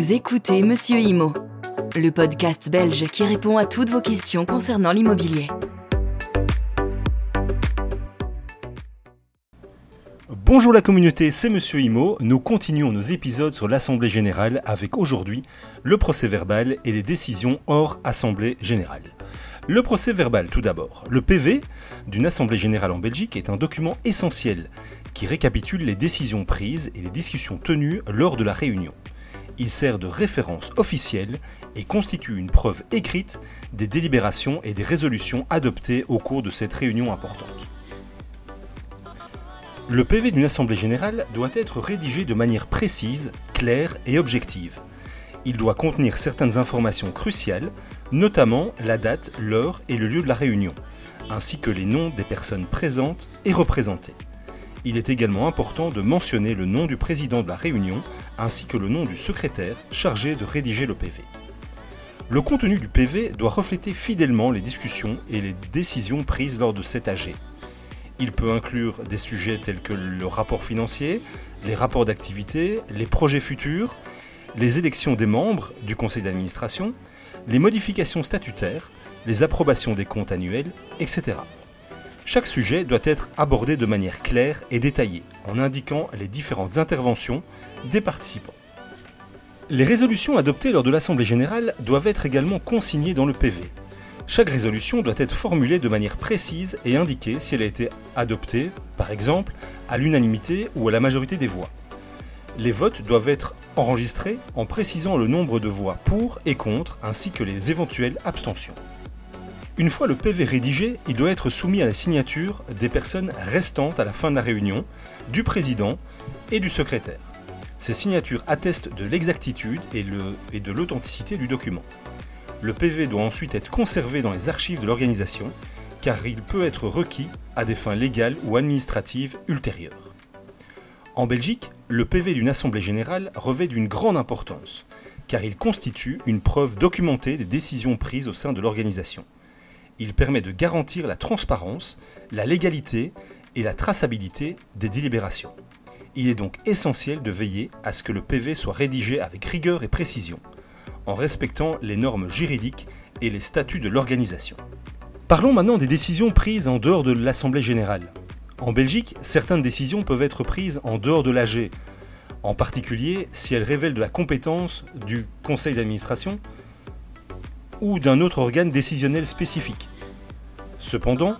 Vous écoutez Monsieur Imo, le podcast belge qui répond à toutes vos questions concernant l'immobilier. Bonjour la communauté, c'est Monsieur Imo. Nous continuons nos épisodes sur l'Assemblée Générale avec aujourd'hui le procès verbal et les décisions hors Assemblée Générale. Le procès verbal tout d'abord. Le PV d'une Assemblée Générale en Belgique est un document essentiel qui récapitule les décisions prises et les discussions tenues lors de la réunion. Il sert de référence officielle et constitue une preuve écrite des délibérations et des résolutions adoptées au cours de cette réunion importante. Le PV d'une Assemblée générale doit être rédigé de manière précise, claire et objective. Il doit contenir certaines informations cruciales, notamment la date, l'heure et le lieu de la réunion, ainsi que les noms des personnes présentes et représentées il est également important de mentionner le nom du président de la réunion ainsi que le nom du secrétaire chargé de rédiger le PV. Le contenu du PV doit refléter fidèlement les discussions et les décisions prises lors de cet AG. Il peut inclure des sujets tels que le rapport financier, les rapports d'activité, les projets futurs, les élections des membres du conseil d'administration, les modifications statutaires, les approbations des comptes annuels, etc. Chaque sujet doit être abordé de manière claire et détaillée, en indiquant les différentes interventions des participants. Les résolutions adoptées lors de l'Assemblée générale doivent être également consignées dans le PV. Chaque résolution doit être formulée de manière précise et indiquer si elle a été adoptée, par exemple, à l'unanimité ou à la majorité des voix. Les votes doivent être enregistrés en précisant le nombre de voix pour et contre ainsi que les éventuelles abstentions. Une fois le PV rédigé, il doit être soumis à la signature des personnes restantes à la fin de la réunion, du président et du secrétaire. Ces signatures attestent de l'exactitude et, de l'authenticité du document. Le PV doit ensuite être conservé dans les archives de l'organisation, car il peut être requis à des fins légales ou administratives ultérieures. En Belgique, le PV d'une Assemblée générale revêt d'une grande importance, car il constitue une preuve documentée des décisions prises au sein de l'organisation. Il permet de garantir la transparence, la légalité et la traçabilité des délibérations. Il est donc essentiel de veiller à ce que le PV soit rédigé avec rigueur et précision, en respectant les normes juridiques et les statuts de l'organisation. Parlons maintenant des décisions prises en dehors de l'Assemblée générale. En Belgique, certaines décisions peuvent être prises en dehors de l'AG, en particulier si elles révèlent de la compétence du conseil d'administration ou d'un autre organe décisionnel spécifique. Cependant,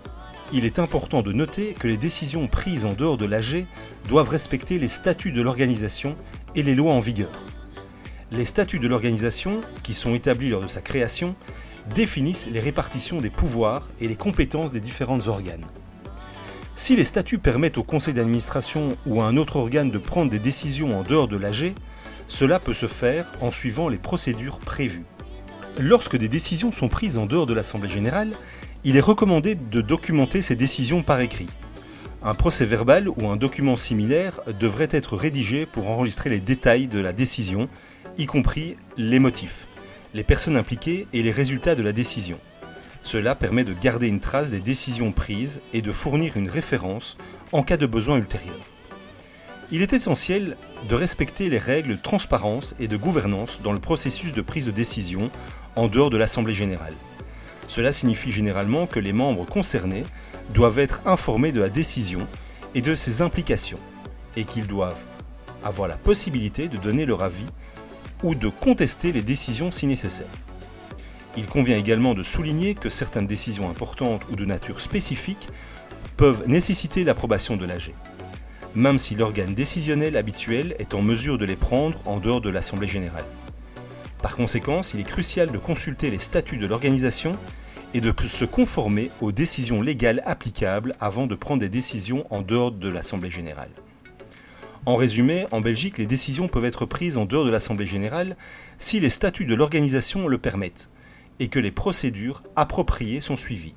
il est important de noter que les décisions prises en dehors de l'AG doivent respecter les statuts de l'organisation et les lois en vigueur. Les statuts de l'organisation, qui sont établis lors de sa création, définissent les répartitions des pouvoirs et les compétences des différents organes. Si les statuts permettent au conseil d'administration ou à un autre organe de prendre des décisions en dehors de l'AG, cela peut se faire en suivant les procédures prévues. Lorsque des décisions sont prises en dehors de l'Assemblée générale, il est recommandé de documenter ces décisions par écrit. Un procès verbal ou un document similaire devrait être rédigé pour enregistrer les détails de la décision, y compris les motifs, les personnes impliquées et les résultats de la décision. Cela permet de garder une trace des décisions prises et de fournir une référence en cas de besoin ultérieur. Il est essentiel de respecter les règles de transparence et de gouvernance dans le processus de prise de décision en dehors de l'Assemblée générale. Cela signifie généralement que les membres concernés doivent être informés de la décision et de ses implications, et qu'ils doivent avoir la possibilité de donner leur avis ou de contester les décisions si nécessaire. Il convient également de souligner que certaines décisions importantes ou de nature spécifique peuvent nécessiter l'approbation de l'AG, même si l'organe décisionnel habituel est en mesure de les prendre en dehors de l'Assemblée générale. Par conséquent, il est crucial de consulter les statuts de l'organisation et de se conformer aux décisions légales applicables avant de prendre des décisions en dehors de l'Assemblée générale. En résumé, en Belgique, les décisions peuvent être prises en dehors de l'Assemblée générale si les statuts de l'organisation le permettent et que les procédures appropriées sont suivies.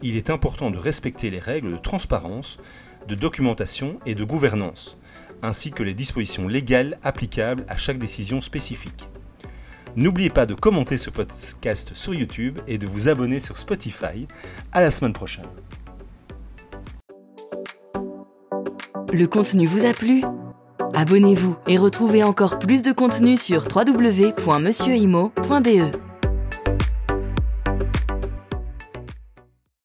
Il est important de respecter les règles de transparence, de documentation et de gouvernance, ainsi que les dispositions légales applicables à chaque décision spécifique. N'oubliez pas de commenter ce podcast sur YouTube et de vous abonner sur Spotify. À la semaine prochaine. Le contenu vous a plu? Abonnez-vous et retrouvez encore plus de contenu sur www.monsieurimo.be.